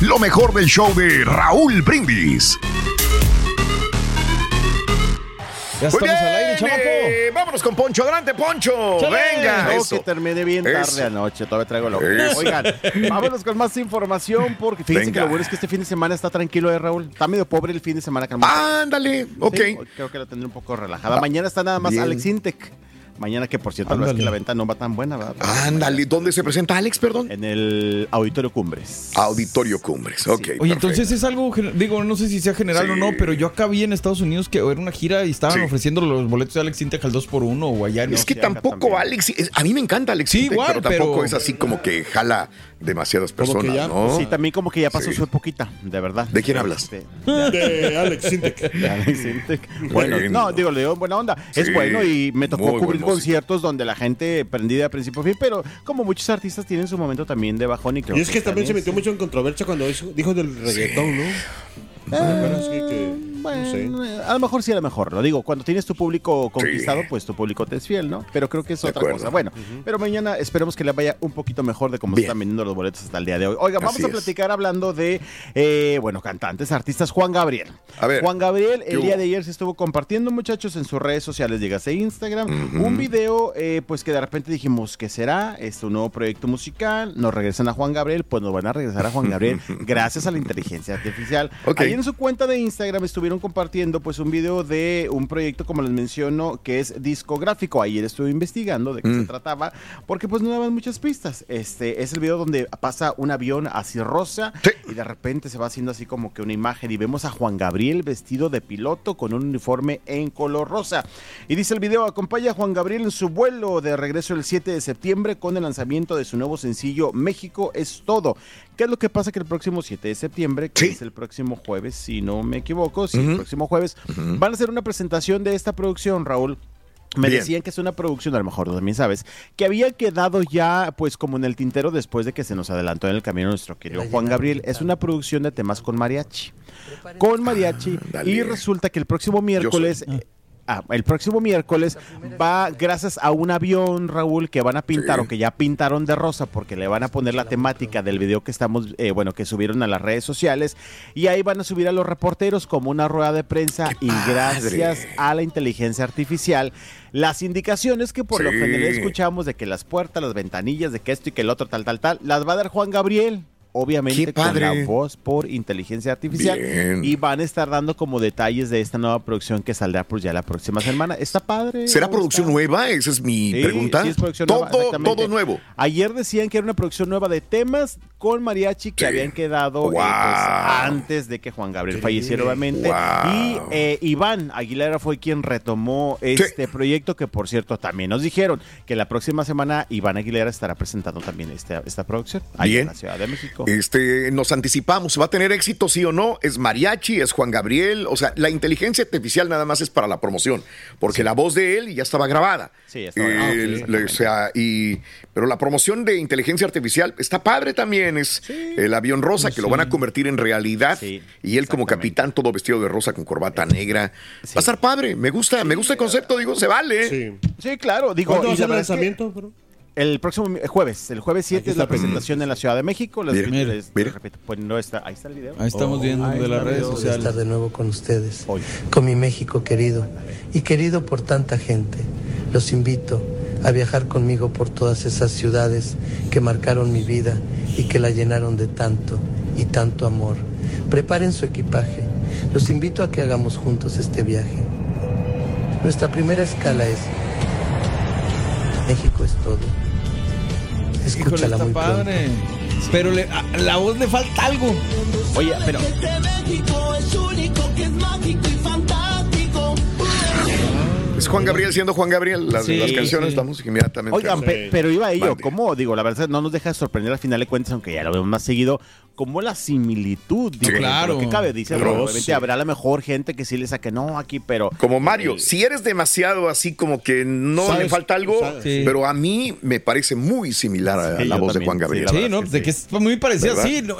Lo mejor del show de Raúl Brindis. Ya estamos al aire, chamaco. eh, vámonos con Poncho. Adelante, Poncho. Chale. Venga. No, que terminé bien tarde Eso. anoche, todavía traigo lo Eso. Oigan, vámonos con más información porque fíjense Venga. que lo bueno es que este fin de semana está tranquilo, ¿eh, Raúl? Está medio pobre el fin de semana, calmado. Ándale, ok. Sí, creo que la tendré un poco relajada. Mañana está nada más Bien. Alex Intec. Mañana que, por cierto, la verdad es que la venta no va tan buena, ¿verdad? Ándale, ¿dónde se presenta Alex, perdón? En el Auditorio Cumbres. Auditorio Cumbres, ok. Oye, entonces es algo, digo, no sé si sea general Sí. o no, pero yo acá vi en Estados Unidos que era una gira y estaban Sí. ofreciendo los boletos de Alex Intec al 2x1 o allá. ¿no? Es que tampoco también. Alex, es- a mí me encanta Alex, Sí, Intec, igual, pero tampoco pero- es así como que jala demasiadas personas, ya- ¿no? Sí, también como que ya pasó Sí. su époquita, de verdad. ¿De quién hablas? Este, De Alex Intec. de Alex Intec. Bueno, Bueno. no, digo, le digo en buena onda. Es bueno y me tocó cubrir conciertos donde la gente prendida a principio a fin, pero como muchos artistas tienen su momento también de bajón y creo Y es que también se metió mucho en controversia cuando dijo del reggaetón, ¿no? Es que, que- no sé. Bueno, a lo mejor sí, a lo mejor. Lo digo, cuando tienes tu público conquistado, pues tu público te es fiel, ¿no? Pero creo que es De otra acuerdo. cosa. Bueno, pero mañana esperemos que le vaya un poquito mejor de cómo Bien. están vendiendo los boletos hasta el día de hoy. Oiga, vamos Así a es. platicar hablando de, eh, bueno, cantantes, artistas. Juan Gabriel. A ver, Juan Gabriel, ¿qué el día hubo? de ayer se estuvo compartiendo, muchachos, en sus redes sociales, dígase Instagram, un video, eh, pues que de repente dijimos, ¿qué será? Es un nuevo proyecto musical, nos regresan a Juan Gabriel, pues nos van a regresar a Juan Gabriel gracias a la inteligencia artificial. Ahí en su cuenta de Instagram estuvieron compartiendo pues un video de un proyecto, como les menciono, que es discográfico. Ayer estuve investigando de qué Mm. se trataba, porque pues no daban muchas pistas. Este es el video donde pasa un avión así rosa Sí. y de repente se va haciendo así como que una imagen y vemos a Juan Gabriel vestido de piloto con un uniforme en color rosa. Y dice el video, acompaña a Juan Gabriel en su vuelo de regreso el 7 de septiembre con el lanzamiento de su nuevo sencillo México es todo. ¿Qué es lo que pasa? Que el próximo 7 de septiembre, que Sí. es el próximo jueves, si no me equivoco, sí, El próximo jueves, van a hacer una presentación de esta producción, Raúl. Me Bien. decían que es una producción, a lo mejor también sabes, que había quedado ya pues como en el tintero después de que se nos adelantó en el camino nuestro querido Juan Gabriel. Es una producción de temas con mariachi. Con mariachi. Y resulta que el próximo miércoles... Ah, el próximo miércoles va gracias a un avión, Raúl, que van a pintar Sí. o que ya pintaron de rosa porque le van a poner la temática del video que estamos, eh, bueno, que subieron a las redes sociales y ahí van a subir a los reporteros como una rueda de prensa ¡Qué y gracias a la inteligencia artificial las indicaciones que por lo general escuchamos de que las puertas, las ventanillas, de que esto y que el otro, tal, tal, tal, las va a dar Juan Gabriel. Obviamente con la voz por inteligencia artificial. Bien. Y van a estar dando como detalles de esta nueva producción que saldrá pues ya la próxima semana. Está padre. ¿Será ¿o producción está? nueva? Esa es mi Sí, pregunta. sí, es producción todo, nueva, todo nuevo. Ayer decían que era una producción nueva de temas con mariachi que Sí. habían quedado eh, pues, antes de que Juan Gabriel falleciera, obviamente. Wow. Y eh, Iván Aguilera fue quien retomó este proyecto que, por cierto, también nos dijeron que la próxima semana Iván Aguilera estará presentando también esta, esta producción Bien. en la Ciudad de México. Este, nos anticipamos, ¿va a tener éxito sí o no? ¿Es mariachi? ¿Es Juan Gabriel? O sea, la inteligencia artificial nada más es para la promoción, porque la voz de él ya estaba grabada. Sí, ya estaba grabada. Eh, ok, le- o sea, y, pero la promoción de inteligencia artificial está padre también. Es el avión rosa que lo van a convertir en realidad. y él como capitán todo vestido de rosa con corbata negra. Va a estar padre. Me gusta, me gusta el concepto. Digo, se vale. Sí. Sí, claro. Digo, ¿Cuándo va y a ser la el lanzamiento, bro? El próximo mi- jueves, el jueves 7 es la presentación en la Ciudad de México. Les, Mire, les- mire. repito, pues no está, ahí está el video. Ahí estamos viendo ahí de las redes sociales. estar de nuevo con ustedes, con mi México querido y querido por tanta gente. Los invito a viajar conmigo por todas esas ciudades que marcaron mi vida y que la llenaron de tanto y tanto amor. Preparen su equipaje. Los invito a que hagamos juntos este viaje. Nuestra primera escala es México es todo. Escúchala muy pronto. padre. Pero le- a la voz le falta algo. Oye, pero México es único, que es mágico y fantástico. Es Juan Gabriel siendo Juan Gabriel. Las, Sí, las canciones, sí. la música inmediatamente. Oigan, pe- pero iba a ello. ¿cómo? Digo, la verdad no nos deja de sorprender al final de cuentas, aunque ya lo vemos más seguido, como la similitud. digo, Sí. claro. Claro. que cabe? Dice, Pero obviamente sí. habrá a lo mejor gente que sí le saque, no, aquí, pero... Como Mario, si eres demasiado así como que no ¿Sabes? le falta algo, ¿Sabes? Sí. pero a mí me parece muy similar a Sí, la voz de también, Juan sí, Gabriel. la Sí, ¿no? De que es muy parecida, ¿Verdad? sí. no,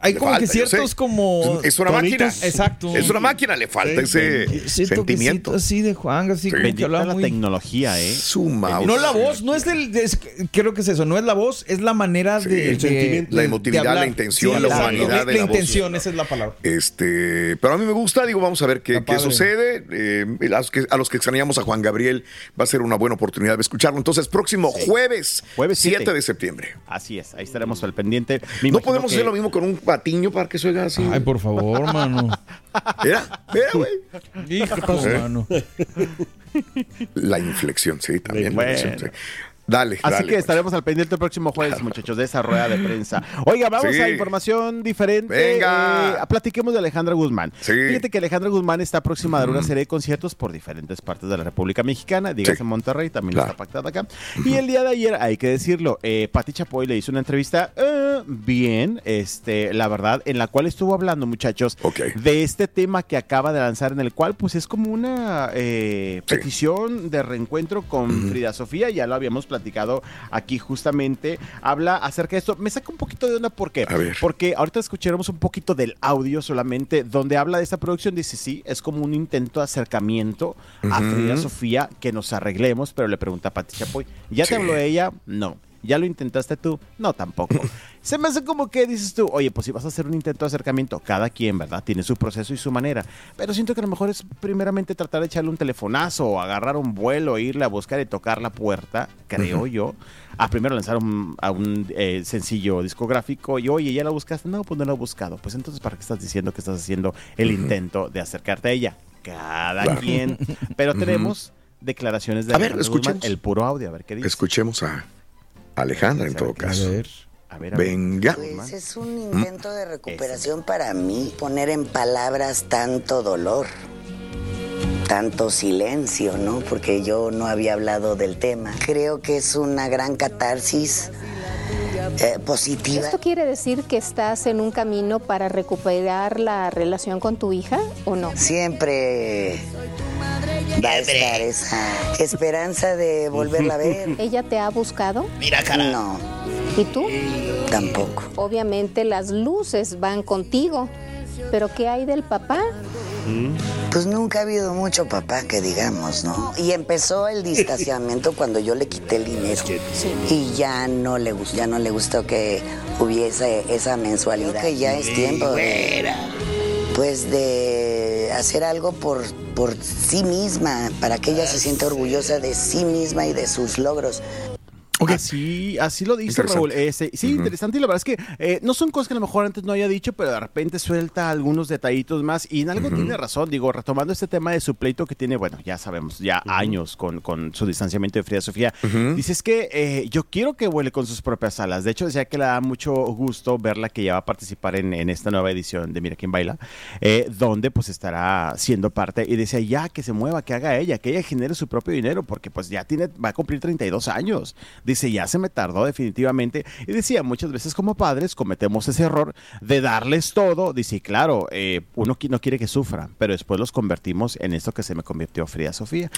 hay Le como falta, que ciertos como... Es una máquina. tonitos- Exacto. Es una máquina, le falta ese Ese sentimiento. así de Juan, así como que la muy... tecnología, ¿eh? Su mouse. No la voz, no es el. es- creo que es eso, no es la voz, es la manera de. el de- sentimiento. La de emotividad, la intención, la humanidad voz. intención, esa es la palabra. Este, pero a mí me gusta, digo, vamos a ver qué, qué sucede. Eh, a, los que, a los que extrañamos a Juan Gabriel va a ser una buena oportunidad de escucharlo. Entonces, próximo jueves, Jueves 7 siete. de septiembre. Así es, ahí estaremos al pendiente. Me No podemos que- hacer lo mismo con un patiño para que suene así. Ay, por favor, mano. Mira, mira, güey. Hijo, ¿Eh? mano. La inflexión, sí, también. la inflexión, sí. Dale, Así dale. que estaremos al pendiente el próximo jueves, muchachos, de esa rueda de prensa. Oiga, vamos Sí. a información diferente. Venga. Eh, platiquemos de Alejandra Guzmán. Sí. Fíjate que Alejandra Guzmán está próxima a dar una serie de conciertos por diferentes partes de la República Mexicana. Dígase Sí. en Monterrey, también Claro. está pactada acá. Y el día de ayer, hay que decirlo, eh, Pati Chapoy le hizo una entrevista eh, bien, este, la verdad, en la cual estuvo hablando, muchachos, de este tema que acaba de lanzar, en el cual, pues, es como una eh, petición de reencuentro con Frida Sofía. Ya lo habíamos platicado aquí justamente. Habla acerca de esto. Me saca un poquito de onda, ¿por qué? A ver. Porque ahorita escucharemos un poquito del audio solamente, donde habla de esta producción. Dice, sí, es como un intento de acercamiento a. Frida Sofía, que nos arreglemos, pero le pregunta a Pati Chapoy, ¿ya te habló ella? No. ¿Ya lo intentaste tú? No, tampoco. Se me hace como que dices tú, oye, pues si vas a hacer un intento de acercamiento, cada quien, ¿verdad? Tiene su proceso y su manera. Pero siento que a lo mejor es primeramente tratar de echarle un telefonazo o agarrar un vuelo, irle a buscar y tocar la puerta, creo yo. A primero lanzar un, a un eh, sencillo discográfico y, oye, ¿ya la buscaste? No, pues no la he buscado. Pues entonces, ¿para qué estás diciendo que estás haciendo el intento de acercarte a ella? Cada Claro. quien. Pero tenemos declaraciones de A ver, Guzmán, escuchemos. el puro audio, a ver qué dice. Escuchemos a Alejandra en todo caso. A ver, a ver. Venga. Pues es un intento de recuperación para mí, poner en palabras tanto dolor, tanto silencio, ¿no? Porque yo no había hablado del tema. Creo que es una gran catarsis eh, positiva. ¿Esto quiere decir que estás en un camino para recuperar la relación con tu hija o no? Siempre va a estar esa esperanza de volverla a ver. ¿Ella te ha buscado? Mira, cara. No, ¿Y tú? tampoco. Obviamente las luces van contigo, pero ¿qué hay del papá? Pues nunca ha habido mucho papá que digamos, ¿no? Y empezó el distanciamiento cuando yo le quité el dinero. Y ya no le gustó, ya no le gustó que hubiese esa mensualidad. Que ya es tiempo de, pues de hacer algo por, por sí misma, para que ella se sienta orgullosa de sí misma y de sus logros. Así, así lo dice. Raúl. Este, sí, interesante. Y la verdad es que eh, no son cosas que a lo mejor antes no haya dicho, pero de repente suelta algunos detallitos más. Y en algo tiene razón. Digo, retomando este tema de su pleito que tiene, bueno, ya sabemos, ya años con, con su distanciamiento de Frida Sofía. Dices que eh, yo quiero que vuele con sus propias alas. De hecho, decía que le da mucho gusto verla que ya va a participar en, en esta nueva edición de Mira quién baila, eh, donde pues estará siendo parte. Y decía, ya que se mueva, que haga ella, que ella genere su propio dinero, porque pues ya tiene, va a cumplir 32 años. Dice, ya se me tardó definitivamente. Y decía, muchas veces como padres cometemos ese error de darles todo. Dice, claro, eh, uno no quiere que sufran, pero después los convertimos en esto que se me convirtió Frida Sofía.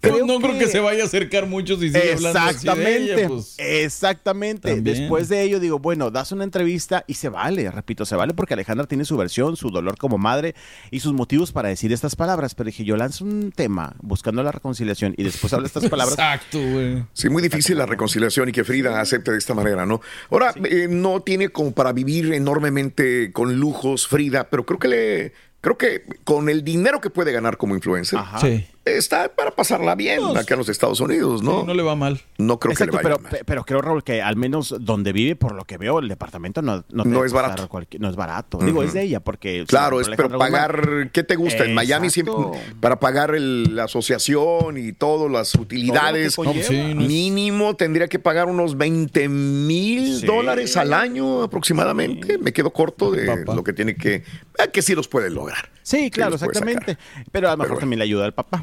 Pero no creo que se vaya a acercar mucho si sigue hablando así de Exactamente, ella, pues. exactamente. También. Después de ello digo, bueno, das una entrevista y se vale, repito, se vale porque Alejandra tiene su versión, su dolor como madre y sus motivos para decir estas palabras. Pero dije, yo lanzo un tema buscando la reconciliación y después habla estas palabras. Exacto, güey. Sí, muy difícil la reconciliación y que Frida acepte de esta manera, ¿no? Ahora, eh, no tiene como para vivir enormemente con lujos Frida, pero creo que le, creo que con el dinero que puede ganar como influencer, Sí. Está para pasarla bien acá en los Estados Unidos, ¿no? no le va mal. No creo Exacto, que le vaya pero, pe- pero creo, Raúl, que al menos donde vive, por lo que veo, el departamento no, no, es barato. no es barato. Digo, es de ella, porque... Claro, es pero Guzmán- pagar, ¿qué te gusta? En Miami siempre, para pagar el- la asociación y todas las utilidades, Todo sí, no es- mínimo tendría que pagar unos 20 mil Sí. dólares al año aproximadamente. Me quedo corto de lo que tiene que, eh, que sí los puede lograr. Sí, claro, exactamente. Pero a lo mejor también le ayuda al papá.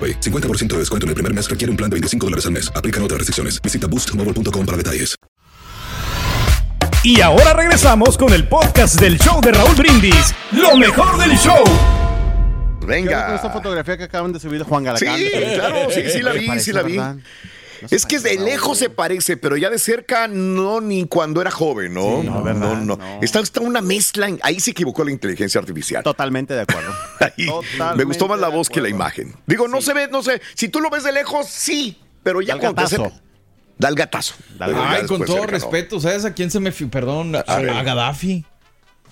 AroPay. 50% de descuento en el primer mes requiere un plan de 25 dólares al mes. Aplican otras restricciones. Visita boostmobile.com para detalles. Y ahora regresamos con el podcast del show de Raúl Brindis. Lo mejor del show. Venga. Con esta fotografía que acaban de subir de Juan Sí, Galacán. claro, sí, sí la vi, sí la vi. ¿verdad? Es que de lejos se parece, pero ya de cerca no ni cuando era joven, ¿no? Sí, no, no, ¿verdad? no. Está, está una mezcla, en- ahí se equivocó la inteligencia artificial. Totalmente de acuerdo. Ahí Totalmente me gustó más la voz que la imagen. Digo, no se ve, no sé, si tú lo ves de lejos, sí, pero ya Da el cuando te Da el gatazo. Ay, con todo cerca, ¿no? respeto, ¿sabes a quién se me... Perdón, a, A a Gaddafi.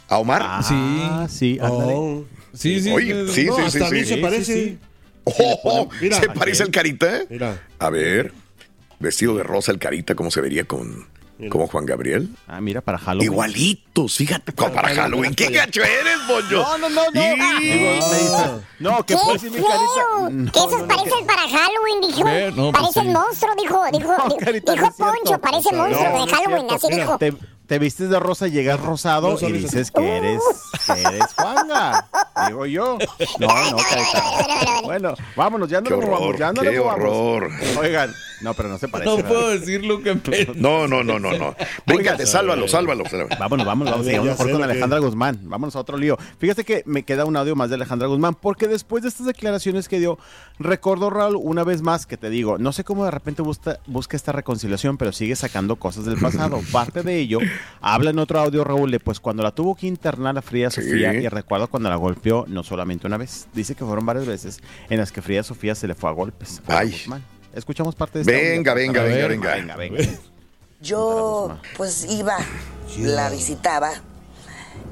¿A Omar? Ah, sí, ándale. Oh. Sí, sí. Oye, sí, No, sí, hasta a sí, mí sí. se Sí, parece. sí, sí. Oh, Mira, ¿Se parece al carita? Mira. A ver, vestido de rosa el carita, ¿cómo se vería con como Juan Gabriel? Ah, mira, para Halloween. Igualitos, fíjate, como para Halloween. ¿Qué gacho eres, Bollo? No, no, no, no. Y- dice, no, que ¡Qué puede decir mi carita. No, que esos no, no, parecen para Halloween, dijo. Ver, no, pues parece sí. el monstruo, dijo, dijo, No, carita, dijo no. Poncho, parece No, monstruo no de Halloween, así Mira, dijo. Te, te vistes de rosa, llegas rosado y dices que eres, que eres Juanga. Digo yo. No, no, carita. Bueno, vámonos, ya no movamos, horror, ya no movamos. horror. Oigan, no, pero no se parece. No ¿verdad? puedo decir lo que pienso. No, no, no, no, no. Véngate, sálvalo, sálvalo. sálvalo. Vámonos, vámonos, a sé mejor con que- Alejandra Guzmán. Vámonos a otro lío. Fíjate que me queda un audio más de Alejandra Guzmán, porque después de estas declaraciones que dio, recordó Raúl una vez más que te digo, no sé cómo de repente busca, busca esta reconciliación, pero sigue sacando cosas del pasado. Parte de ello, habla en otro audio, Raúl, de pues cuando la tuvo que internar a Frida Sí. Sofía, y recuerdo cuando la golpeó no solamente una vez, dice que fueron varias veces en las que Frida Sofía se le fue a golpes. a Ay. Guzmán. Escuchamos parte de este Venga, audio. venga, venga, venga. venga, venga. Yo pues iba, la visitaba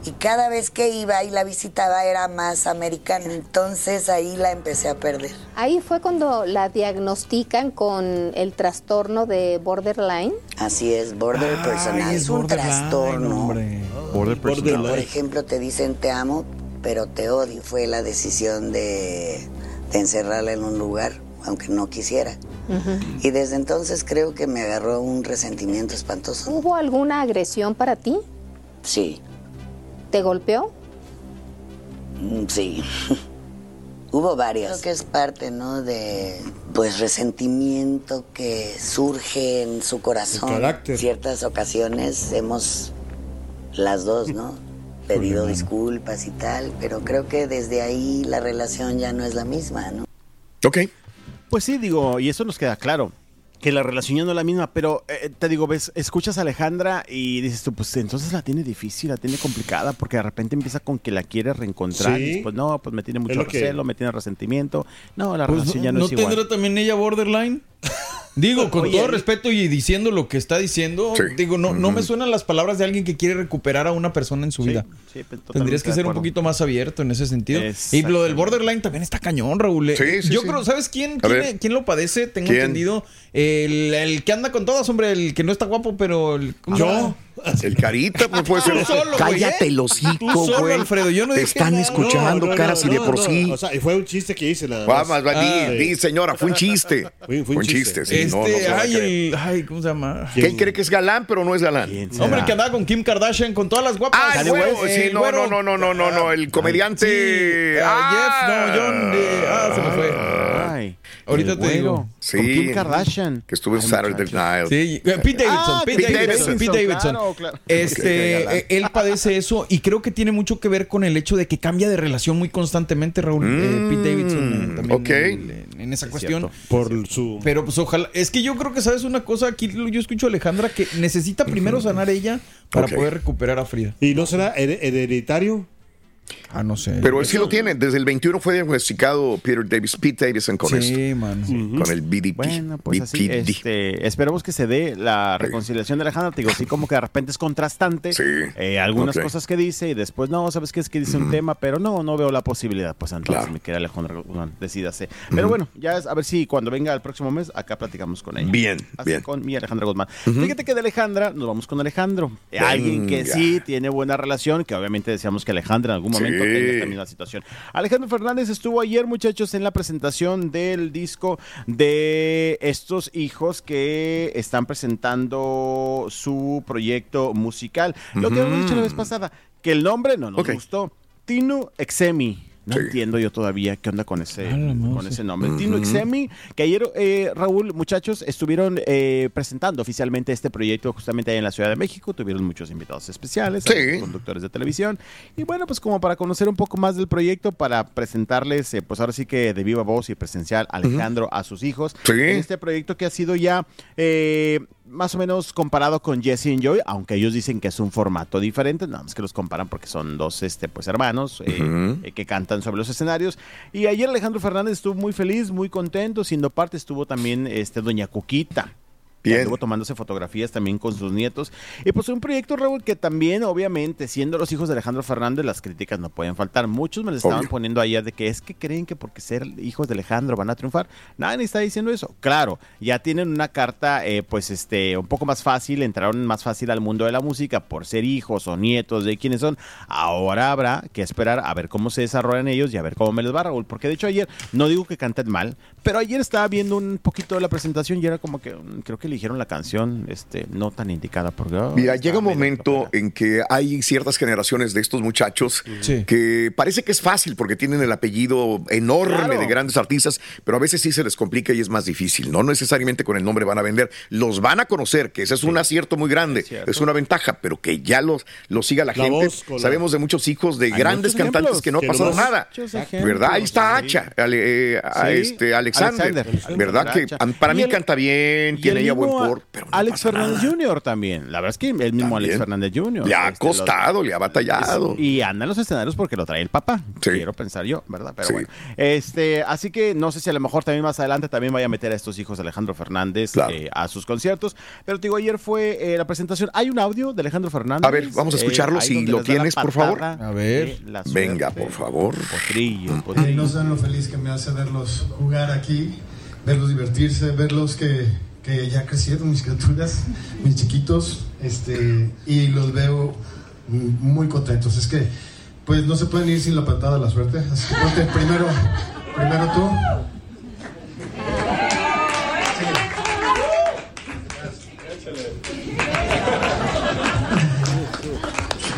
y cada vez que iba y la visitaba era más americana. Entonces ahí la empecé a perder. Ahí fue cuando la diagnostican con el trastorno de borderline. Así es, border personal. es Es un trastorno. Border personal. Por ejemplo, te dicen te amo, pero te odio. Fue la decisión de, de encerrarla en un lugar, aunque no quisiera. Y desde entonces creo que me agarró un resentimiento espantoso. ¿Hubo alguna agresión para ti? Sí, ¿Te golpeó? mm, sí. Hubo varias. Creo que es parte, ¿no? De, pues, resentimiento que surge en su corazón. El carácter. Ciertas ocasiones hemos, las dos, ¿no? Pedido disculpas y tal, pero creo que desde ahí la relación ya no es la misma, ¿no? Ok. Pues sí, digo, y eso nos queda claro. Que la relación ya no es la misma, pero eh, te digo, ves, escuchas a Alejandra y dices tú, pues entonces la tiene difícil, la tiene complicada, porque de repente empieza con que la quiere reencontrar. Sí. Y después, no, pues me tiene mucho lo que- recelo, me tiene resentimiento. No, la Pues, relación ya no, es igual. tendrá también ella borderline? Digo, con Oye, todo respeto y diciendo lo que está diciendo, digo, no, no me suenan las palabras de alguien que quiere recuperar a una persona en su vida. sí, pues, Tendrías que ser un poquito más abierto en ese sentido. Y lo del borderline también está cañón, Raúl. Eh, Sí, sí, Yo sí. creo, ¿sabes quién, quién, quién lo padece? Tengo ¿Quién? entendido. El, el que anda con todas, hombre, el que no está guapo, pero... El, ¿cómo llama? El carita, pues puede ser. solo, güey, Cállate ¿eh? el hocico, solo, güey. Alfredo, yo no Te dije están nada. escuchando, No, no, caras y no, de por no, sí. O sea, y fue un chiste que hice nada Vamos, más. Ah, di, señora, fue un chiste. Fue- fue un chiste. sí, no, no Este, ay, el, ay, ¿cómo se llama? Que él cree que es galán, pero no es galán. Hombre, el que andaba con Kim Kardashian, con todas las guapas. Ah, Eh, sí, no, no, no, no, no, no, no, el comediante. Sí, ah, Jeff, no, John, de- ah, se me fue. Ay, Ahorita el te digo. Sí. Con Kim Kardashian. Que estuvo en Saturday Night. Sí, eh, Pete Davidson, Ah, Pete, Pete Davidson, Pete Davidson. claro, claro. Este, eh, él padece eso y creo que tiene mucho que ver con el hecho de que cambia de relación muy constantemente, Raúl. Eh, Pete Davidson eh, también ok. en, en- en esa cuestión. Por su. Pero pues ojalá, es que yo creo que sabes una cosa, aquí yo escucho a Alejandra que necesita primero sanar ella para poder recuperar a Frida. ¿Y no será her- hereditario? Ah, no sé. Pero él sí lo tiene. Desde el 21 fue diagnosticado Peter Davis, Pete Davidson con Sí, esto. man. Con el BDP. Bueno, pues así, este, esperemos que se dé la reconciliación de Alejandra. Te digo, así como que de repente es contrastante. eh, algunas cosas que dice y después, no, ¿sabes qué? Es que dice un tema, pero no, no veo la posibilidad. Pues entonces, mi querida Alejandra Guzmán, decídase. Pero bueno, ya es, a ver si cuando venga el próximo mes, acá platicamos con ella. Bien, Así bien. con mi Alejandra Guzmán. Fíjate que de Alejandra nos vamos con Alejandro. Alguien que sí tiene buena relación, que obviamente deseamos que Alejandra en algún momento Sí. tenga esta misma situación. Alejandro Fernández estuvo ayer, muchachos, en la presentación del disco de estos hijos que están presentando su proyecto musical. Lo que habíamos dicho la vez pasada, que el nombre no nos gustó. Tinu Exemi. No entiendo yo todavía qué onda con ese, con ese nombre. Tinu Exemi, que ayer, eh, Raúl, muchachos, estuvieron eh, presentando oficialmente este proyecto justamente ahí en la Ciudad de México. Tuvieron muchos invitados especiales, Sí. conductores de televisión. Y bueno, pues como para conocer un poco más del proyecto, para presentarles, eh, pues ahora sí que de viva voz y presencial, Alejandro a sus hijos. Sí. En este proyecto que ha sido ya eh, más o menos comparado con Jesse and Joy, aunque ellos dicen que es un formato diferente, nada más que los comparan porque son dos este, pues, hermanos eh, eh, que cantan sobre los escenarios. Y ayer Alejandro Fernández estuvo muy feliz, muy contento, siendo parte estuvo también este, Doña Cuquita. Bien. Estuvo tomándose fotografías también con sus nietos. Y pues un proyecto, Raúl, que también, obviamente, siendo los hijos de Alejandro Fernández, las críticas no pueden faltar. Muchos me les estaban Obvio. poniendo ayer de que es que creen que porque ser hijos de Alejandro van a triunfar. Nadie está diciendo eso. Claro, ya tienen una carta, eh, pues, este, un poco más fácil, entraron más fácil al mundo de la música por ser hijos o nietos de quienes son. Ahora habrá que esperar a ver cómo se desarrollan ellos y a ver cómo me les va, Raúl. Porque de hecho ayer, no digo que canten mal, pero ayer estaba viendo un poquito de la presentación y era como que mm, creo que eligieron la canción este, no tan indicada. Porque, oh, Mira, llega un momento en que hay ciertas generaciones de estos muchachos Sí. que parece que es fácil porque tienen el apellido enorme Claro. de grandes artistas, pero a veces sí se les complica y es más difícil. No necesariamente con el nombre van a vender, los van a conocer, que ese es un acierto muy grande, es, una ventaja, pero que ya los, los siga la, La gente. voz Sabemos de muchos hijos de Hay grandes cantantes ejemplos que no ha pasado nada. Muchos ¿Verdad? Ahí está ejemplos, Hacha, eh, a Sí, este, Alexander, Alexander. ¿verdad? Que para mí el- canta bien, tiene el ella buen por, pero no Alex Fernández nada. Jr. también. La verdad es que el mismo Alex. Fernández Jr. Le ha este, lo- costado, le ha batallado. Y anda en los escenarios porque lo trae el papá. Quiero pensar yo, ¿verdad? Pero Sí. bueno. Este, así que no sé si a lo mejor también más adelante también vaya a meter a estos hijos de Alejandro Fernández eh, a sus conciertos. Pero te digo, ayer fue eh, la presentación. Hay un audio de Alejandro Fernández. A ver, vamos a eh, escucharlo si lo tienes, por favor. A ver. Venga, por favor. Potrillo, potrillo. no saben lo feliz que me hace verlos jugar aquí, verlos divertirse, verlos que, que ya crecieron mis criaturas, mis chiquitos, este, y los veo muy contentos. Es que, pues no se pueden ir sin la patada de la suerte. Así que ponte primero, primero tú.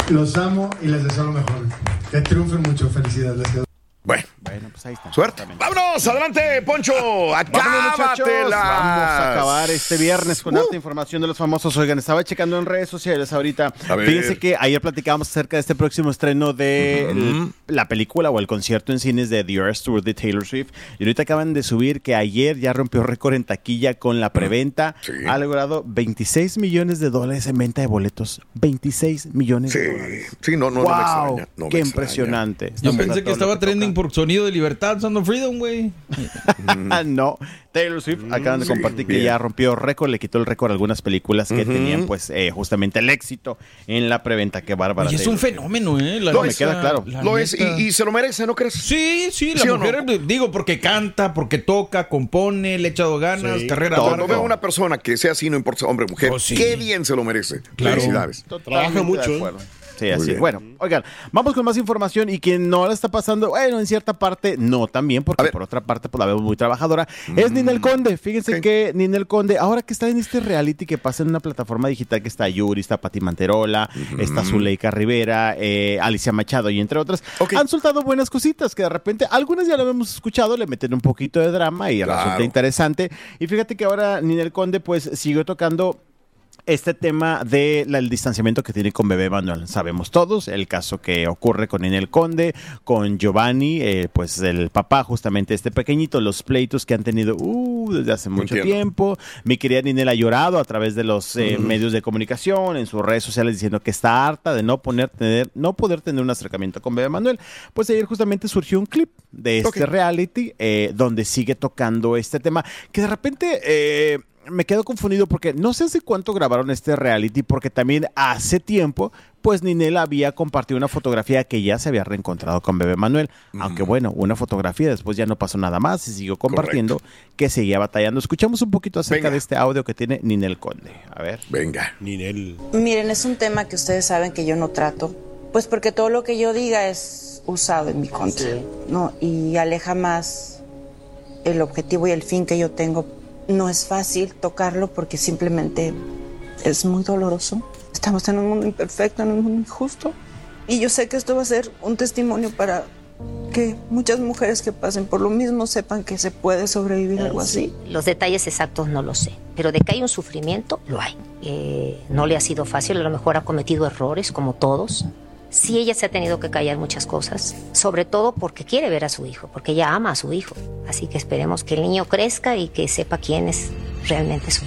Los amo y les deseo lo mejor. Que triunfen mucho. Felicidades. Bueno, Bueno, pues ahí está. suerte. Vámonos, adelante, Poncho. Acábatela. Vamos a acabar este viernes con harta información de los famosos. Oigan, estaba checando en redes sociales ahorita. A ver. Fíjense que ayer platicábamos acerca de este próximo estreno de la película o el concierto en cines de The Earth Tour de Taylor Swift. Y ahorita acaban de subir que ayer ya rompió récord en taquilla con la preventa. Ha logrado 26 millones de dólares en venta de boletos. 26 millones de dólares. Sí, no, no, no me Wow, extraña. no me qué extraña. impresionante. Yo pensé que estaba trending por sonido de libertad, Sound of Freedom, güey. no, Taylor Swift acaban de sí, compartir que ya rompió récord, le quitó el récord a algunas películas que tenían pues eh, justamente el éxito en la preventa. Qué bárbara. Oye, es un fenómeno, ¿eh? La No, me queda claro. la Lo es, neta. y, y se lo merece, ¿no crees? Sí, sí, la ¿Sí o no? mujer, digo, porque canta, porque toca, compone, le ha echado ganas, Sí. carrera Cuando larga. veo una persona que sea así, no importa hombre o mujer, Oh, sí. qué bien se lo merece. Claro. Felicidades. Totalmente mucho, de ¿eh? acuerdo. Sí, así. Bueno, oigan, vamos con más información y quien no la está pasando, bueno, en cierta parte no también, porque por otra parte pues la vemos muy trabajadora, es Ninel Conde. Fíjense que Ninel Conde, ahora que está en este reality que pasa en una plataforma digital que está Yuri, está Pati Manterola, está Zuleika Rivera, eh, Alicia Machado y entre otras, han soltado buenas cositas que de repente, algunas ya lo hemos escuchado, le meten un poquito de drama y Claro. resulta interesante. Y fíjate que ahora Ninel Conde pues siguió tocando este tema del distanciamiento que tiene con Bebé Manuel. Sabemos todos el caso que ocurre con Inel Conde, con Giovanni, eh, pues el papá, justamente este pequeñito, los pleitos que han tenido uh, desde hace mucho Entiendo. tiempo. Mi querida Ninel ha llorado a través de los eh, medios de comunicación, en sus redes sociales, diciendo que está harta de no, poner, tener, no poder tener un acercamiento con Bebé Manuel. Pues ayer justamente surgió un clip de este reality eh, donde sigue tocando este tema, que de repente... me quedo confundido porque no sé hace cuánto grabaron este reality, porque también hace tiempo, pues Ninel había compartido una fotografía que ya se había reencontrado con Bebé Manuel. Aunque bueno, una fotografía, después ya no pasó nada más y siguió compartiendo que seguía batallando. Escuchamos un poquito acerca de este audio que tiene Ninel Conde. A ver. Venga. Ninel. Miren, es un tema que ustedes saben que yo no trato, pues porque todo lo que yo diga es usado en mi contra, ¿no? Y aleja más el objetivo y el fin que yo tengo. No es fácil tocarlo porque simplemente es muy doloroso. Estamos en un mundo imperfecto, en un mundo injusto. Y yo sé que esto va a ser un testimonio para que muchas mujeres que pasen por lo mismo sepan que se puede sobrevivir a algo así. Los detalles exactos no lo sé, pero de que hay un sufrimiento, lo hay. Eh, no le ha sido fácil, a lo mejor ha cometido errores, como todos. Sí, ella se ha tenido que callar muchas cosas, sobre todo porque quiere ver a su hijo, porque ella ama a su hijo. Así que esperemos que el niño crezca y que sepa quién es realmente su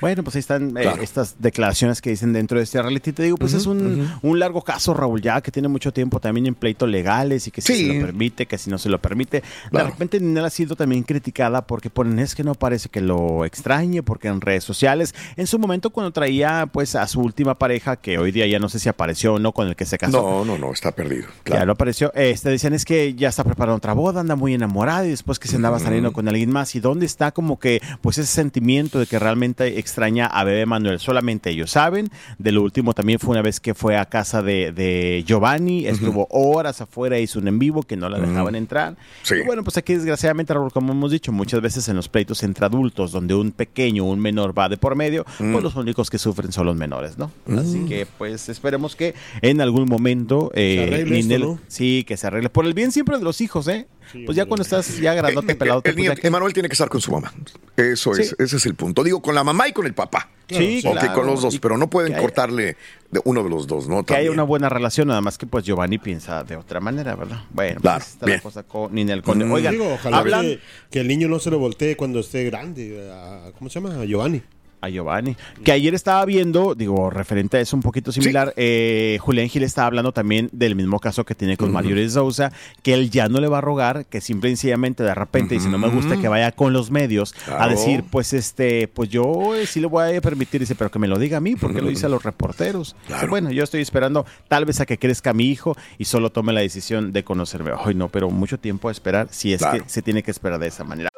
Bueno, pues ahí están eh, estas declaraciones que dicen dentro de este reality. Te digo, pues es un, un largo caso, Raúl, ya que tiene mucho tiempo también en pleitos legales y que si Sí. se lo permite, que si no se lo permite. Claro. De repente Ninel ha sido también criticada porque ponen es que no parece que lo extrañe, porque en redes sociales, en su momento cuando traía pues a su última pareja, que hoy día ya no sé si apareció o no, con el que se casó. No, no, no, está perdido. Ya lo apareció. Este, decían es que ya está preparando otra boda, anda muy enamorada y después que se andaba saliendo con alguien más. ¿Y dónde está como que pues ese sentimiento de que realmente extraña a Bebé Manuel? Solamente ellos saben. De lo último también fue una vez que fue a casa de, de Giovanni, estuvo horas afuera, hizo un en vivo que no la dejaban entrar. Y bueno, pues aquí desgraciadamente, Raúl, como hemos dicho, muchas veces en los pleitos entre adultos, donde un pequeño, un menor va de por medio, pues los únicos que sufren son los menores, ¿no? Así que pues esperemos que en algún momento eh, Se arregle esto, Ninel- ¿no? Sí, que se arregle. Por el bien siempre de los hijos, ¿eh? Pues ya cuando estás ya grandote, pelado, El Emanuel tiene que estar con su mamá. Eso es, ese es el punto. Digo, con la mamá y con el papá. Sí, Ok, claro. con los dos, Y pero no pueden haya- cortarle de uno de los dos, ¿no? que haya una buena relación, nada más que pues Giovanni piensa de otra manera, ¿verdad? Bueno, pues, Claro, está bien. la cosa con Ninel Conde. Mm. Oigan, Digo, ojalá hablan que, que el niño no se lo voltee cuando esté grande. a- ¿Cómo se llama? A Giovanni. A Giovanni. Que ayer estaba viendo, digo, referente a eso un poquito similar, eh, Julián Gil estaba hablando también del mismo caso que tiene con Mario de Sousa, que él ya no le va a rogar, que simple y sencillamente de repente dice, no me gusta que vaya con los medios a decir, pues este, pues yo eh, sí le voy a permitir, dice, pero que me lo diga a mí, porque lo dice a los reporteros. Bueno, yo estoy esperando tal vez a que crezca mi hijo y solo tome la decisión de conocerme. Ay, no, pero mucho tiempo a esperar, si es Claro. que se tiene que esperar de esa manera.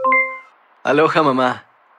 Aloha mamá,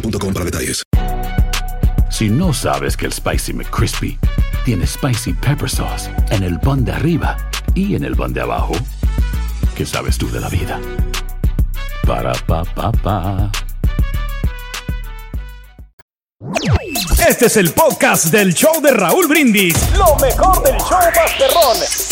boostmobile.com para detalles. Si no sabes que el Spicy McCrispy tiene Spicy Pepper Sauce en el pan de arriba y en el pan de abajo, ¿qué sabes tú de la vida? Para, pa, pa, pa. Este es el podcast del show de Raúl Brindis. Lo mejor del show Masterrón.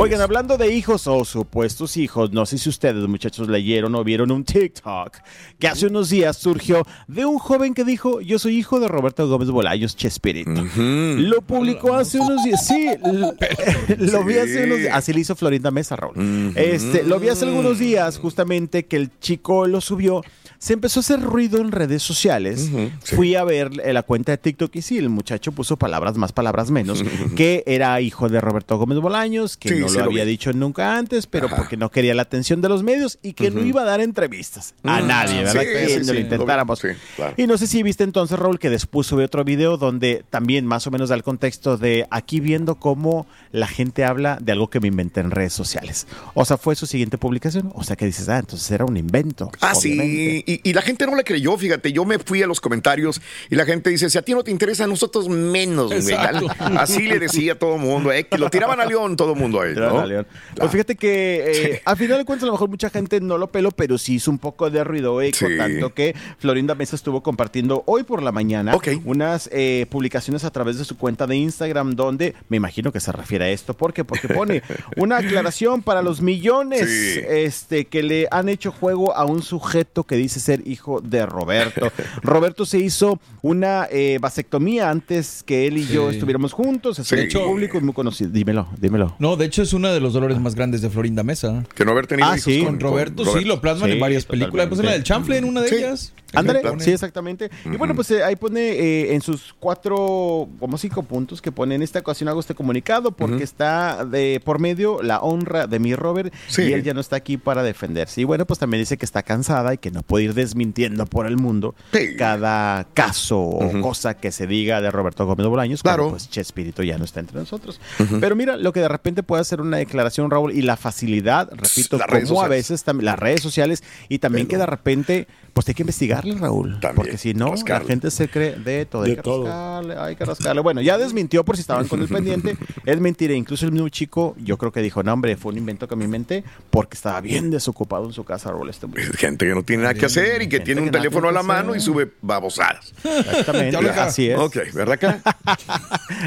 Oigan, hablando de hijos o supuestos hijos, no sé si ustedes, muchachos, leyeron o vieron un TikTok que hace unos días surgió de un joven que dijo: Yo soy hijo de Roberto Gómez Bolaños Chespirito. Lo publicó hace unos días. Sí, lo vi hace unos días. Así le hizo Florinda Mesa, Raúl. este, lo vi hace algunos días, justamente, que el chico lo subió. Se empezó a hacer ruido en redes sociales. Fui a ver la cuenta de TikTok y sí, el muchacho puso palabras más, palabras menos, que era hijo de Roberto Gómez Bolaños, que Sí, no lo había dicho nunca antes, pero porque no quería la atención de los medios y que no iba a dar entrevistas a Mm. nadie, ¿verdad? Sí, que no lo intentáramos. Claro. Y no sé si viste entonces, Raúl, que después sube otro video donde también más o menos da el contexto de aquí viendo cómo la gente habla de algo que me inventé en redes sociales. O sea, fue su siguiente publicación. O sea, que dices, ah, entonces era un invento. Ah, obviamente. sí, y, y la gente no le creyó, fíjate, yo me fui a los comentarios y la gente dice, si a ti no te interesa, a nosotros menos. Así le decía a todo el mundo, eh, que lo tiraban a León todo el mundo ahí, Tiraban ¿no? a León. Pues fíjate que eh, al final de cuentas a lo mejor mucha gente no lo peló, pero sí hizo un poco de ruido eco, Sí. tanto que Florinda Mesa estuvo compartiendo hoy por la mañana unas eh, publicaciones a través de su cuenta de Instagram donde me imagino que se refiere a esto. ¿Por qué? Porque pone una aclaración para los millones Sí. este, que le han hecho juego a un sujeto que dice ser hijo de Roberto. Roberto se hizo una eh, vasectomía antes que él y yo estuviéramos juntos. Es Sí. un hecho público y muy conocido. Dímelo, dímelo. No, de hecho es uno de los dolores más grandes de Florinda Mesa. Que no haber tenido Ah, hijos sí. Con Roberto, sí, lo plasman Sí, en varias películas. Pues en la del chanfle, en una de Sí. ellas. Ándale, sí, exactamente. Y bueno, pues eh, ahí pone eh, en sus cuatro, como cinco puntos que pone en esta ocasión hago este comunicado porque está de por medio la honra de mi Robert Sí. y él ya no está aquí para defenderse. Y bueno, pues también dice que está cansada y que no puede ir desmintiendo por el mundo cada caso o cosa que se diga de Roberto Gómez Bolaños. Claro. Claro. pues Chespirito ya no está entre nosotros. Pero mira, lo que de repente puede hacer una declaración, Raúl, y la facilidad, repito, como a veces también las redes sociales y también que de repente, pues hay que investigarle, Raúl. porque si no, la gente se cree de todo. Hay De que todo. rascarle, hay que rascarle. Bueno, ya desmintió por si estaban con el pendiente. Es mentira. Incluso el mismo chico, yo creo que dijo, no, hombre, fue un invento que me inventé porque estaba bien desocupado en su casa, Raúl. Este muchacho. Gente que no tiene nada que hacer y que tiene un que teléfono a la mano y sube babosadas. Exactamente, así es. Ok, ¿verdad acá?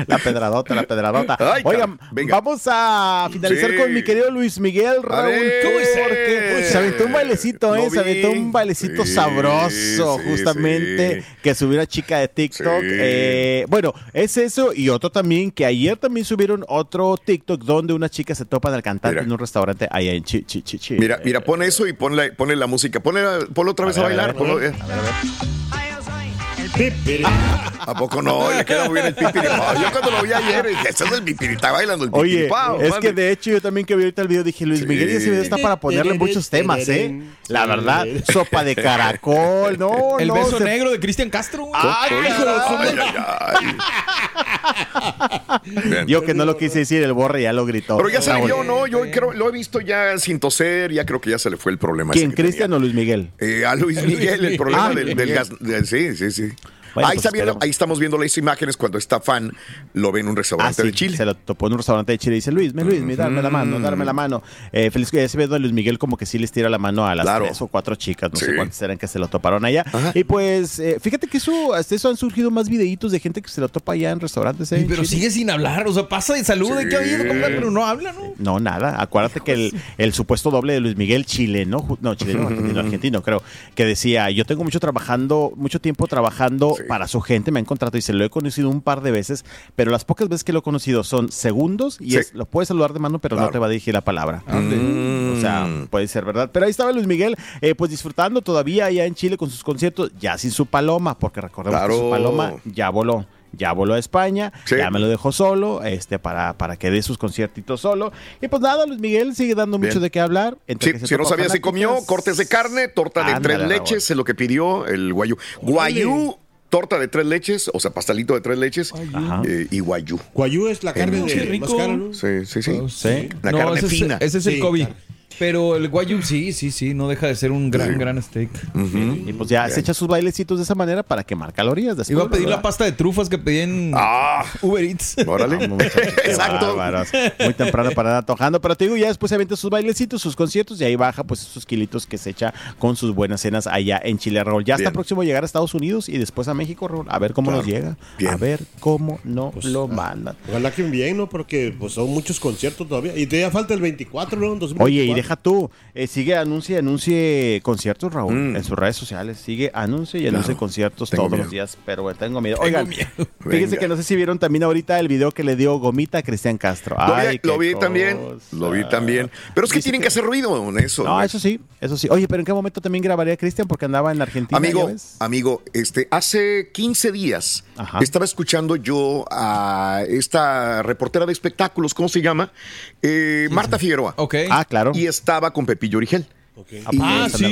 La pedradota, la pedradota. Ay, Oigan, venga. vamos a finalizar Sí. con mi querido Luis Miguel Raúl. ¿Cómo es? Porque se aventó un bailecito, ¿eh? Se aventó un bailecito Sí. sabroso. Eso, sí, justamente, sí. que subió una chica de TikTok. Eh, bueno, es eso y otro también, que ayer también subieron otro TikTok donde una chica se topa del cantante en un restaurante allá en Chi, Chi, Chi, Chi. Mira, mira, pon eso y ponle, ponle la música. Ponle, ponlo otra vez a, ver, a bailar. ver, a ponlo, ver. ¿A poco no? Le queda muy bien el pipiripao. Yo cuando lo vi ayer dije, ese es el pipiripao bailando el Oye, pipiripao. es que de hecho yo también que vi ahorita el video dije, Luis Miguel ese video está para ponerle muchos temas, ¿eh? La verdad, sopa de caracol, no, El no, beso se- negro de Cristian Castro. güey. Ay, hijo. Yo que no lo quise decir, el borre ya lo gritó. Pero ya Raúl. vio, ¿no? Yo creo, lo he visto ya sin toser, ya creo que ya se le fue el problema. ¿Quién, Cristian o Luis Miguel? Eh, a Luis Miguel, el problema Ah, del, gas. de- sí, sí, sí. Bueno, ahí, pues está viendo- esperemos. ahí estamos viendo las imágenes cuando está fan, lo ve en un Ah, restaurante sí, de Chile. Se lo topó en un restaurante de Chile y dice, Luis, me, Luis, me, darme la mano, darme la mano. Eh, feliz que ese video de Luis Miguel como que sí les tira la mano a las Claro. tres o cuatro chicas, no sé cuántas eran que se lo toparon allá. Y pues, eh, fíjate que eso, hasta eso han surgido más videitos de gente que se lo topa allá en restaurantes. eh, en pero sigue sin hablar. O sea, pasa y saluda. Sí. ¿Qué ha habido? Pero no habla, ¿no? No, nada. Acuérdate que el, el supuesto doble de Luis Miguel, chileno, no, chileno, argentino, argentino, creo, que decía, yo tengo mucho trabajando, mucho tiempo trabajando para su gente, me han contratado y se lo he conocido un par de veces, pero las pocas veces que lo he conocido son segundos y Sí. es, lo puedes saludar de mano, pero no te va a dirigir la palabra. Mm. O sea, puede ser verdad. Pero ahí estaba Luis Miguel, eh, pues disfrutando todavía allá en Chile con sus conciertos, ya sin su paloma, porque recordemos que su paloma ya voló. Ya voló a España, Sí. ya me lo dejó solo, este, para, para que dé sus conciertitos solo. Y pues nada, Luis Miguel sigue dando Bien. mucho de qué hablar. entre Sí, que si no sabía, se comió cortes de carne, torta de tres leches, es lo que pidió el guayú. Guayú, torta de tres leches, o sea, pastelito de tres leches eh, y guayú. Guayú es la carne de Chile. más cara, ¿no? Sí, sí, sí. Sí. La No, carne ese es- fina. ese es el Sí, Kobe. claro. Pero el guayu sí, sí, sí, no deja de ser un gran, gran steak. Y pues ya se echa sus bailecitos de esa manera para quemar calorías. Después, Iba a pedir ¿verdad? la pasta de trufas que pedí en Ah, Uber Eats. órale. No, Exacto. bárbaros. Muy temprano para andar tojando. Pero te digo, ya después se avienta sus bailecitos, sus conciertos y ahí baja pues esos kilitos que se echa con sus buenas cenas allá en Chile, Raúl. Ya está próximo a llegar a Estados Unidos y después a México, Raúl. A ver cómo Claro. nos llega. Bien. A ver cómo no Pues, lo ah, mandan. Ojalá que bien, ¿no? Porque pues son muchos conciertos todavía. Y todavía falta el 24, ¿no? 2024. Oye, y deja tú, eh, sigue, anuncie, anuncie conciertos, Raúl, Mm. en sus redes sociales. Sigue, anuncie y anuncie Claro. conciertos Tengo todos miedo. los días. Pero bueno, tengo miedo. Tengo Oigan, miedo. fíjense Venga. que no sé si vieron también ahorita el video que le dio Gomita a Cristian Castro. Lo vi, Ay, lo qué vi también, lo vi también. Pero es que tienen que, que- hacer ruido en eso. No, eso sí, eso sí. Oye, pero ¿en qué momento también grabaría Cristian? Porque andaba en Argentina. Amigo, amigo, este, hace 15 días Ajá. estaba escuchando yo a esta reportera de espectáculos, ¿cómo se llama? Eh, Marta Figueroa. Ok. Ah, claro. Y estaba con Pepillo Origel. Ah, Y- sí.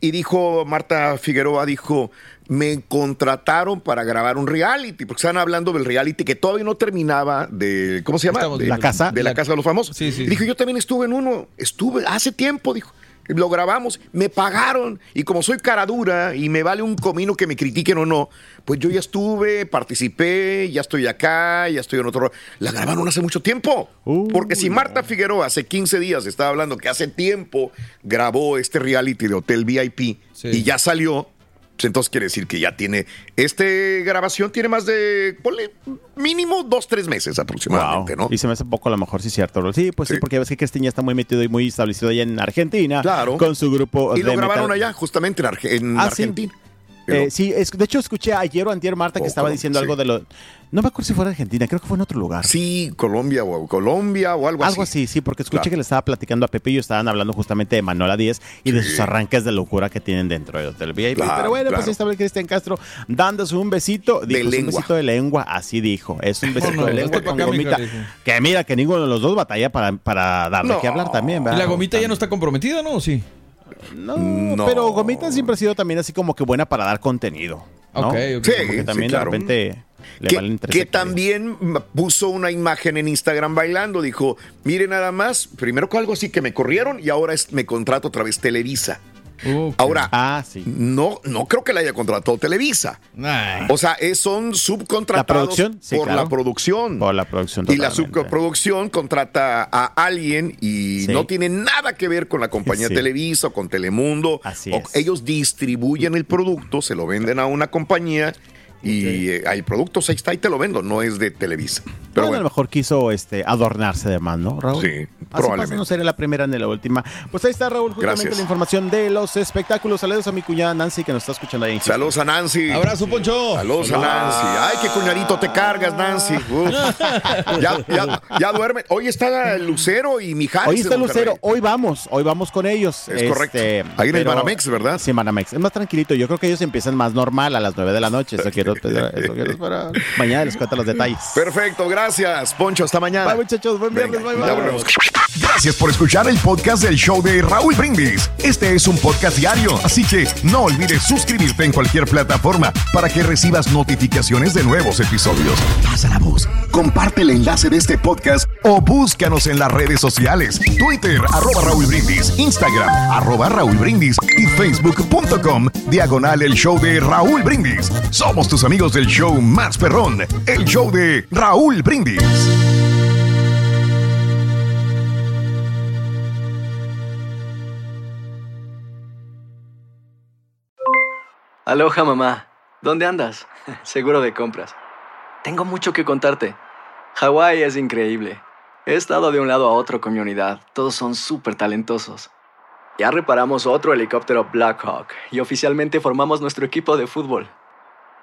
Y, y dijo Marta Figueroa, dijo, me contrataron para grabar un reality, porque estaban hablando del reality que todavía no terminaba de, ¿cómo se llama? Estamos De la casa. De la, La- casa de los famosos. Sí, sí, Y dijo, yo también estuve en uno, estuve hace tiempo, dijo. Lo grabamos, me pagaron y como soy cara dura y me vale un comino que me critiquen o no, pues yo ya estuve, participé, ya estoy acá, ya estoy en otro. La grabaron hace mucho tiempo. Porque si Marta Figueroa hace 15 días estaba hablando que hace tiempo grabó este reality de Hotel VIP Sí. y ya salió, entonces quiere decir que ya tiene. Este grabación tiene más de, ponle, mínimo dos, tres meses aproximadamente, Wow. ¿no? Y se me hace poco a lo mejor, sí, cierto. Sí, pues sí, Sí. porque ves que Cristian ya está muy metido y muy establecido allá en Argentina. Claro. Con su grupo. Y lo grabaron metal. allá, justamente en, Arge- en Ah. Argentina. Eh, sí, es- de hecho escuché ayer o antier Marta que Oh, estaba diciendo sí. algo de lo... No me acuerdo si fue en Argentina, creo que fue en otro lugar. Sí, Colombia o Colombia o algo, Algo así, sí, porque escuché Claro. que le estaba platicando a Pepe y ellos estaban hablando justamente de Manuela Díez y de sus arranques de locura que tienen dentro del Hotel VIP. Claro, Pero bueno, pues ahí estaba el Cristian Castro dándose un besito. Dijo, "Es un lengua. besito de lengua, así dijo. Es un besito no, de lengua con gomita. Que mira, que ninguno de los dos batalla para, para darle No. que hablar también, ¿Y ¿verdad? la gomita ya no está comprometida, no? ¿O Sí. No, No. pero Gomita siempre ha sido también así como que buena para dar contenido. ¿no? Ok, ok. Sí, Como que también sí, claro. de repente le que, que también puso una imagen en Instagram bailando. Dijo, mire nada más, primero con algo así que me corrieron y ahora es- me contrato otra vez Televisa. Ahora, Ah, sí. no, no creo que la haya contratado Televisa. Ay. O sea, es- son subcontratados ¿La producción? Sí, por claro. la producción. Por la producción y la subproducción contrata a alguien y Sí. no tiene nada que ver con la compañía. Televisa o con Telemundo. Así O es. Ellos distribuyen el producto, se lo venden a una compañía Y eh, el producto ahí está y te lo vendo, no es de Televisa. Pero bueno, a lo mejor quiso este, adornarse de más, ¿no, Raúl? Sí, Así probablemente. pasa, no sería la primera ni la última. Pues ahí está, Raúl, justamente Gracias. la información de los espectáculos. Saludos a mi cuñada Nancy que nos está escuchando ahí en. Saludos a Nancy. Abrazo, Poncho. Saludos a Nancy. Ay, qué cuñadito te cargas, Nancy. Ya, ya, ya duerme. Hoy está Lucero y Mijares. Hoy está. Lucero, hoy vamos, hoy vamos con ellos. Es correcto. Ahí en el Banamex, ¿verdad? Sí, Banamex. Es más tranquilito. Yo creo que ellos empiezan más normal a las 9 de la noche. Eso quiero, eso quiero esperar. Mañana les cuento los detalles. Perfecto, gracias, Poncho. Hasta mañana. Bye, muchachos. Buen viernes. Bye, bye. Ya volvemos. Gracias por escuchar el podcast del show de Raúl Brindis. Este es un podcast diario, así que no olvides suscribirte en cualquier plataforma para que recibas notificaciones de nuevos episodios. Pasa la voz, comparte el enlace de este podcast o búscanos en las redes sociales. Twitter, arroba Raúl Brindis, Instagram, arroba Raúl Brindis y facebook.com, diagonal el show de Raúl Brindis. Somos tus amigos del show más perrón, el show de Raúl Brindis. Aloha mamá, ¿dónde andas? Seguro de compras. Tengo mucho que contarte. Hawái es increíble. He estado de un lado a otro con mi unidad. Todos son súper talentosos. Ya reparamos otro helicóptero Blackhawk y oficialmente formamos nuestro equipo de fútbol.